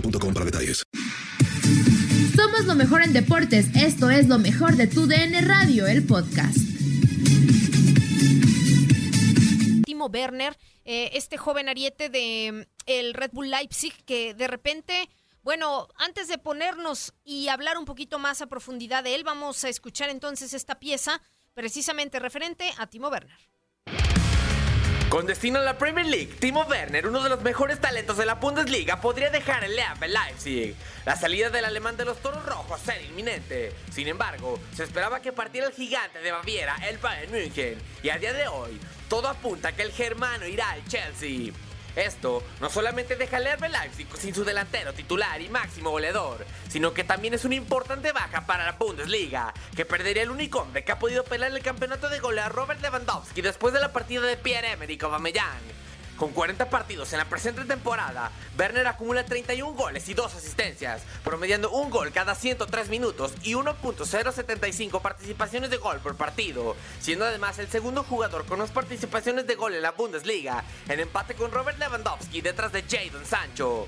boostmobile.com para detalles. Somos lo mejor en deportes. Esto es lo mejor de tu DN Radio, el podcast. Timo Werner, eh, este joven ariete de mm, el Red Bull Leipzig, que de repente, bueno, antes de ponernos y hablar un poquito más a profundidad de él, vamos a escuchar entonces esta pieza precisamente referente a Timo Werner. Con destino a la Premier League, Timo Werner, uno de los mejores talentos de la Bundesliga, podría dejar el RB Leipzig. La salida del alemán de los Toros Rojos era inminente. Sin embargo, se esperaba que partiera el gigante de Baviera, el Bayern München, y a día de hoy, todo apunta a que el germano irá al Chelsea. Esto no solamente deja al RB Leipzig sin su delantero titular y máximo goleador, sino que también es una importante baja para la Bundesliga, que perdería el único hombre que ha podido pelear el campeonato de goleo a Robert Lewandowski después de la partida de Pierre-Emerick Aubameyang. Con 40 partidos en la presente temporada, Werner acumula 31 goles y 2 asistencias, promediando un gol cada 103 minutos y 1.075 participaciones de gol por partido, siendo además el segundo jugador con más participaciones de gol en la Bundesliga, en empate con Robert Lewandowski detrás de Jadon Sancho.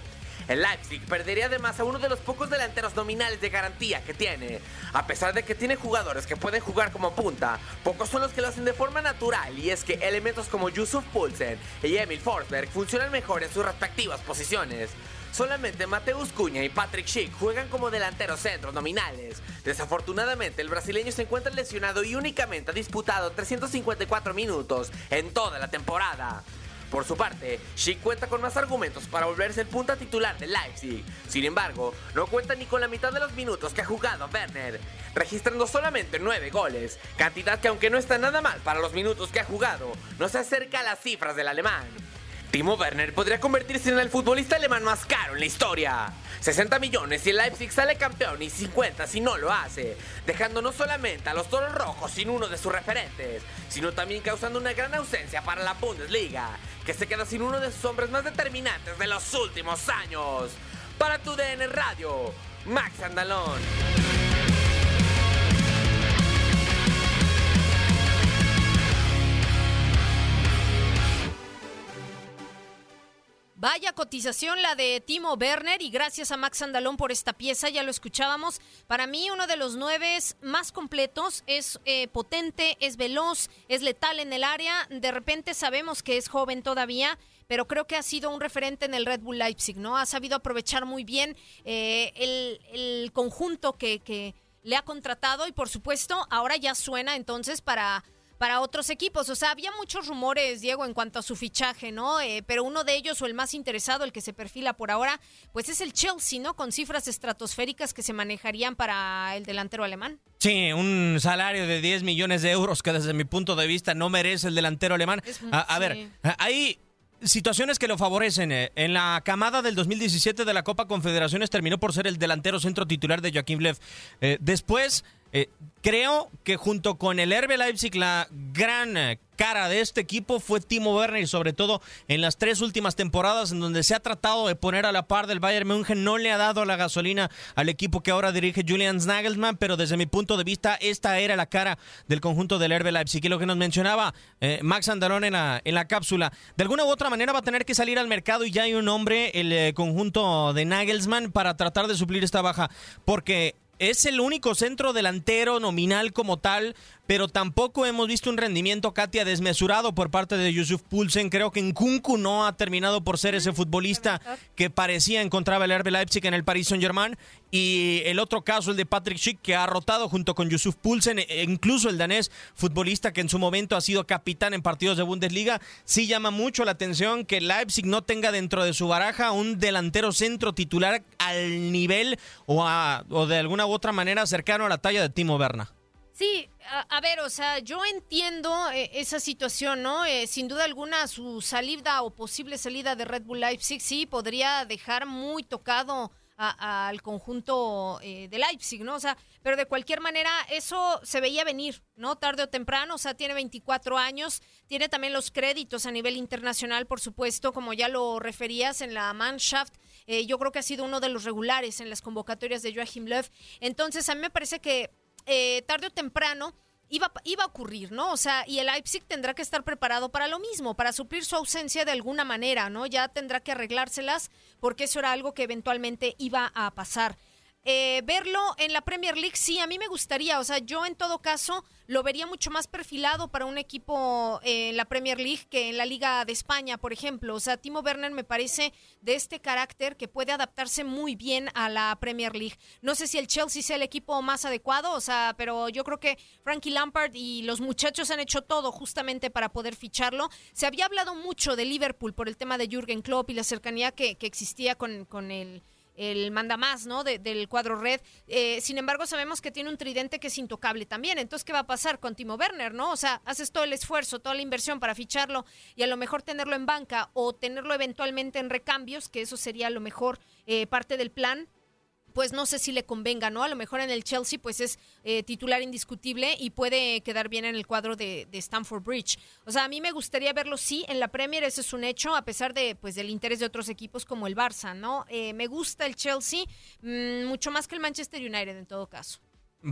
El Leipzig perdería además a uno de los pocos delanteros nominales de garantía que tiene. A pesar de que tiene jugadores que pueden jugar como punta, pocos son los que lo hacen de forma natural y es que elementos como Yusuf Poulsen y Emil Forsberg funcionan mejor en sus respectivas posiciones. Solamente Mateus Cunha y Patrick Schick juegan como delanteros centros nominales. Desafortunadamente, el brasileño se encuentra lesionado y únicamente ha disputado 354 minutos en toda la temporada. Por su parte, Schick cuenta con más argumentos para volverse el punta titular del Leipzig. Sin embargo, no cuenta ni con la mitad de los minutos que ha jugado Werner, registrando solamente 9 goles, cantidad que aunque no está nada mal para los minutos que ha jugado, no se acerca a las cifras del alemán. Timo Werner podría convertirse en el futbolista alemán más caro en la historia. 60 millones si el Leipzig sale campeón y 50 si no lo hace, dejando no solamente a los Toros Rojos sin uno de sus referentes, sino también causando una gran ausencia para la Bundesliga, que se queda sin uno de sus hombres más determinantes de los últimos años. Para tu DN Radio, Max Andalón. Vaya cotización la de Timo Werner y gracias a Max Andalón por esta pieza, ya lo escuchábamos. Para mí uno de los nueve más completos, es eh, potente, es veloz, es letal en el área. De repente sabemos que es joven todavía, pero creo que ha sido un referente en el Red Bull Leipzig, ¿no? Ha sabido aprovechar muy bien eh, el, el, conjunto que, que le ha contratado y por supuesto ahora ya suena entonces para para otros equipos. O sea, había muchos rumores, Diego, en cuanto a su fichaje, ¿no? Eh, pero uno de ellos, o el más interesado, el que se perfila por ahora, pues es el Chelsea, ¿no? Con cifras estratosféricas que se manejarían para el delantero alemán. Sí, un salario de 10 millones de euros que desde mi punto de vista no merece el delantero alemán. a, ver, hay situaciones que lo favorecen. Eh. En la camada del 2017 de la Copa Confederaciones terminó por ser el delantero centro titular de Joaquín Lev. Eh, después eh, creo que junto con el Herbe Leipzig la gran eh, cara de este equipo fue Timo Werner sobre todo en las tres últimas temporadas en donde se ha tratado de poner a la par del Bayern München no le ha dado la gasolina al equipo que ahora dirige Julian Nagelsmann pero desde mi punto de vista esta era la cara del conjunto del Herbe Leipzig. Y lo que nos mencionaba eh, Max Andalón en la, en la cápsula de alguna u otra manera va a tener que salir al mercado y ya hay un nombre el conjunto de Nagelsmann para tratar de suplir esta baja porque es el único centro delantero nominal como tal pero tampoco hemos visto un rendimiento, Katia, desmesurado por parte de Yusuf Pulsen. Creo que Nkunku no ha terminado por ser ese futbolista que parecía encontraba el RB Leipzig en el Paris Saint-Germain. Y el otro caso, el de Patrick Schick, que ha rotado junto con Yusuf Pulsen, e incluso el danés futbolista que en su momento ha sido capitán en partidos de Bundesliga. Sí llama mucho la atención que Leipzig no tenga dentro de su baraja un delantero centro titular al nivel o, o de alguna u otra manera cercano a la talla de Timo Werner. Sí, a, ver, o sea, yo entiendo eh, esa situación, ¿no? Eh, sin duda alguna, su salida o posible salida de Red Bull Leipzig sí podría dejar muy tocado al conjunto eh, de Leipzig, ¿no? O sea, pero de cualquier manera, eso se veía venir, ¿no? Tarde o temprano, o sea, tiene 24 años, tiene también los créditos a nivel internacional, por supuesto, como ya lo referías en la Mannschaft. yo creo que ha sido uno de los regulares en las convocatorias de Joachim Löw. Entonces, a mí me parece que eh, tarde o temprano iba, iba a ocurrir, ¿no? O sea, y el Leipzig tendrá que estar preparado para lo mismo, para suplir su ausencia de alguna manera, ¿no? Ya tendrá que arreglárselas porque eso era algo que eventualmente iba a pasar. Eh, verlo en la Premier League, sí, a mí me gustaría. O sea, yo en todo caso lo vería mucho más perfilado para un equipo en la Premier League que en la Liga de España, por ejemplo. O sea, Timo Werner me parece de este carácter que puede adaptarse muy bien a la Premier League. No sé si el Chelsea sea el equipo más adecuado, o sea, pero yo creo que Frankie Lampard y los muchachos han hecho todo justamente para poder ficharlo. Se había hablado mucho de Liverpool por el tema de Jürgen Klopp y la cercanía que, que existía con, con el el manda más, ¿no? del cuadro red. Eh, sin embargo, sabemos que tiene un tridente que es intocable también. Entonces, ¿qué va a pasar con Timo Werner, no? O sea, haces todo el esfuerzo, toda la inversión para ficharlo y a lo mejor tenerlo en banca o tenerlo eventualmente en recambios, que eso sería a lo mejor eh, parte del plan pues no sé si le convenga, ¿no? A lo mejor en el Chelsea pues es eh, titular indiscutible y puede quedar bien en el cuadro de, de, Stamford Bridge. O sea, a mí me gustaría verlo sí en la Premier, ese es un hecho, a pesar de pues del interés de otros equipos como el Barça, ¿no? Eh, me gusta el Chelsea mm, mucho más que el Manchester United en todo caso.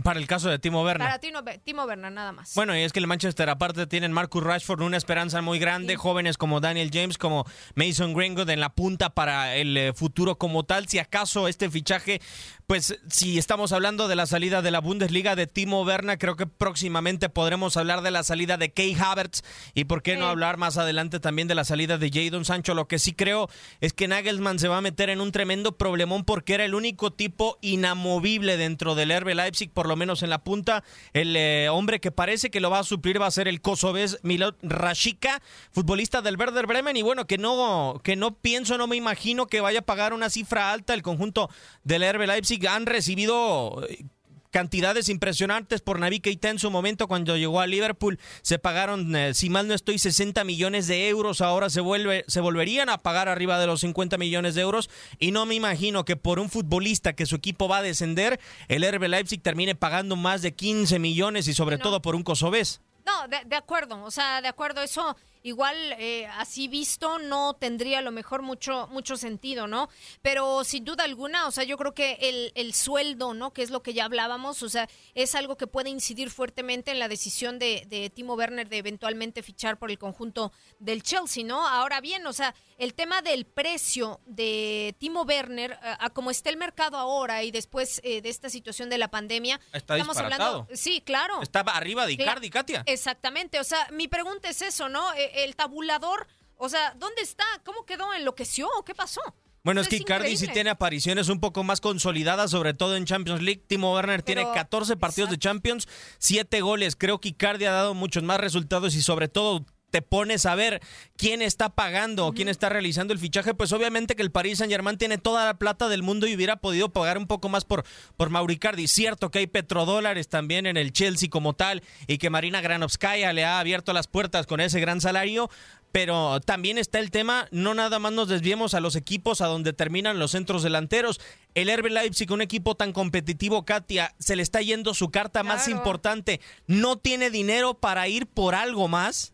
Para el caso de Timo Werner. Para Timo, Werner, nada más. Bueno, y es que el Manchester, aparte, tienen Marcus Rashford, una esperanza muy grande. Jóvenes como Daniel James, como Mason Greenwood en la punta para el eh, futuro como tal. Si acaso este fichaje pues si estamos hablando de la salida de la Bundesliga de Timo Werner, creo que próximamente podremos hablar de la salida de Kay Havertz y por qué no hablar más adelante también de la salida de Jadon Sancho. Lo que sí creo es que Nagelsmann se va a meter en un tremendo problemón porque era el único tipo inamovible dentro del RB Leipzig, por lo menos en la punta. El eh, hombre que parece que lo va a suplir va a ser el kosovés Milot Rashika, futbolista del Werder Bremen y bueno, que no que no pienso, no me imagino que vaya a pagar una cifra alta el conjunto del RB Leipzig han recibido eh, cantidades impresionantes por Navi Keita en su momento cuando llegó a Liverpool. Se pagaron eh, si mal no estoy 60 millones de euros. Ahora se vuelve se volverían a pagar arriba de los 50 millones de euros. Y no me imagino que por un futbolista que su equipo va a descender el RB Leipzig termine pagando más de 15 millones y sobre todo por un kosovés. No de, de acuerdo. O sea de acuerdo. Eso igual eh, así visto no tendría a lo mejor mucho, mucho sentido, ¿no? Pero sin duda alguna, o sea, yo creo que el, el sueldo, ¿no? Que es lo que ya hablábamos, o sea, es algo que puede incidir fuertemente en la decisión de, de Timo Werner de eventualmente fichar por el conjunto del Chelsea, ¿no? Ahora bien, o sea, el tema del precio de Timo Werner, eh, a, como está el mercado ahora y después eh, de esta situación de la pandemia, está estamos hablando. Sí, claro. Estaba arriba de Icardi, Katia. Exactamente, o sea, mi pregunta es eso, ¿no? El tabulador, o sea, ¿dónde está? ¿Cómo quedó? ¿Enloqueció? ¿Qué pasó? Bueno, es que Icardi sí tiene apariciones un poco más consolidadas, sobre todo en Champions League. Timo Werner tiene 14 partidos de Champions, 7 goles. Creo que Icardi ha dado muchos más resultados y sobre todo te pones a ver quién está pagando o quién está realizando el fichaje, pues obviamente que el Paris Saint Germain tiene toda la plata del mundo y hubiera podido pagar un poco más por, por Mauricardi. Cierto que hay petrodólares también en el Chelsea como tal y que Marina Granovskaya le ha abierto las puertas con ese gran salario, pero también está el tema, no nada más nos desviemos a los equipos a donde terminan los centros delanteros. El RB Leipzig, un equipo tan competitivo, Katia, se le está yendo su carta más importante. ¿No tiene dinero para ir por algo más?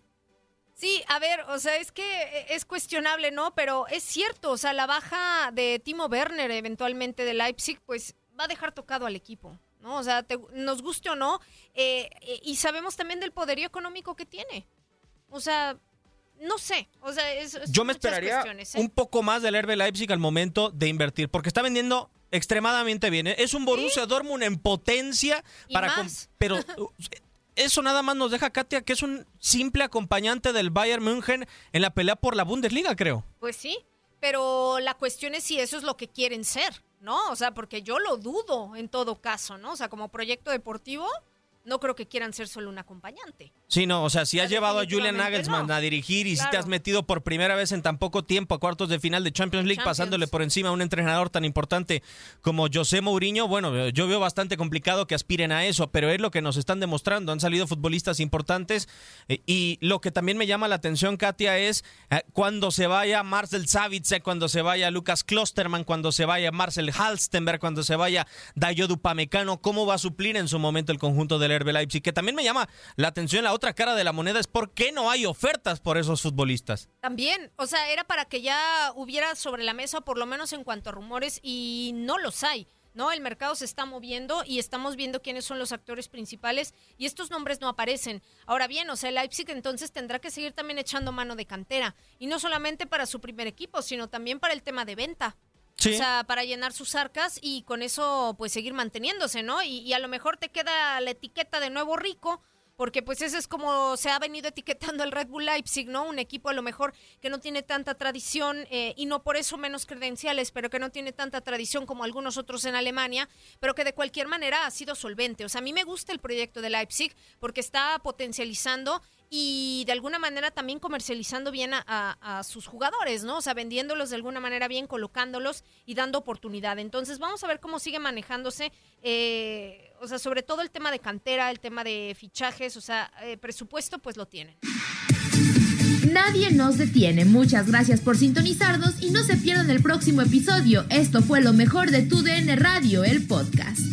Sí, a ver, o sea, es que eh, es cuestionable, ¿no? Pero es cierto, o sea, la baja de Timo Werner eventualmente de Leipzig, pues va a dejar tocado al equipo, ¿no? O sea, nos guste o no, eh, eh, y sabemos también del poderío económico que tiene. O sea, no sé, o sea, es, yo me esperaría un poco más del Herbe Leipzig al momento de invertir, porque está vendiendo extremadamente bien. Es un Borussia Dortmund en potencia para, pero eso nada más nos deja, Katia, que es un simple acompañante del Bayern München en la pelea por la Bundesliga, creo. Pues sí, pero la cuestión es si eso es lo que quieren ser, ¿no? O sea, porque yo lo dudo en todo caso, ¿no? O sea, como proyecto deportivo, no creo que quieran ser solo un acompañante. Sí, no, o sea, si has llevado a Julian Nagelsmann a dirigir y si te has metido por primera vez en tan poco tiempo a cuartos de final de Champions League, pasándole por encima a un entrenador tan importante como José Mourinho, bueno, yo veo bastante complicado que aspiren a eso, pero es lo que nos están demostrando. Han salido futbolistas importantes eh, y lo que también me llama la atención, Katia, es eh, cuando se vaya Marcel Savitze, cuando se vaya Lucas Klosterman, cuando se vaya Marcel Halstenberg, cuando se vaya Dayo Dupamecano, cómo va a suplir en su momento el conjunto del Herbe Leipzig, que también me llama la atención la otra cara de la moneda es por qué no hay ofertas por esos futbolistas. También, o sea, era para que ya hubiera sobre la mesa, por lo menos en cuanto a rumores, y no los hay. ¿no? El mercado se está moviendo y estamos viendo quiénes son los actores principales y estos nombres no aparecen. Ahora bien, o sea, Leipzig entonces tendrá que seguir también echando mano de cantera y no solamente para su primer equipo, sino también para el tema de venta. O sea, para llenar sus arcas y con eso pues seguir manteniéndose, ¿no? Y, y, a lo mejor te queda la etiqueta de nuevo rico, porque pues ese es como se ha venido etiquetando el Red Bull Leipzig, ¿no? Un equipo a lo mejor que no tiene tanta tradición eh, y no por eso menos credenciales, pero que no tiene tanta tradición como algunos otros en Alemania, pero que de cualquier manera ha sido solvente. O sea, a mí me gusta el proyecto de Leipzig porque está potencializando y de alguna manera también comercializando bien a, sus jugadores, ¿no? O sea, vendiéndolos de alguna manera bien, colocándolos y dando oportunidad. Entonces, vamos a ver cómo sigue manejándose, eh, o sea, sobre todo el tema de cantera, el tema de fichajes, o sea, eh, presupuesto, pues lo tienen. Nadie nos detiene. Muchas gracias por sintonizarnos y no se pierdan el próximo episodio. Esto fue lo mejor de Tu DN Radio, el podcast.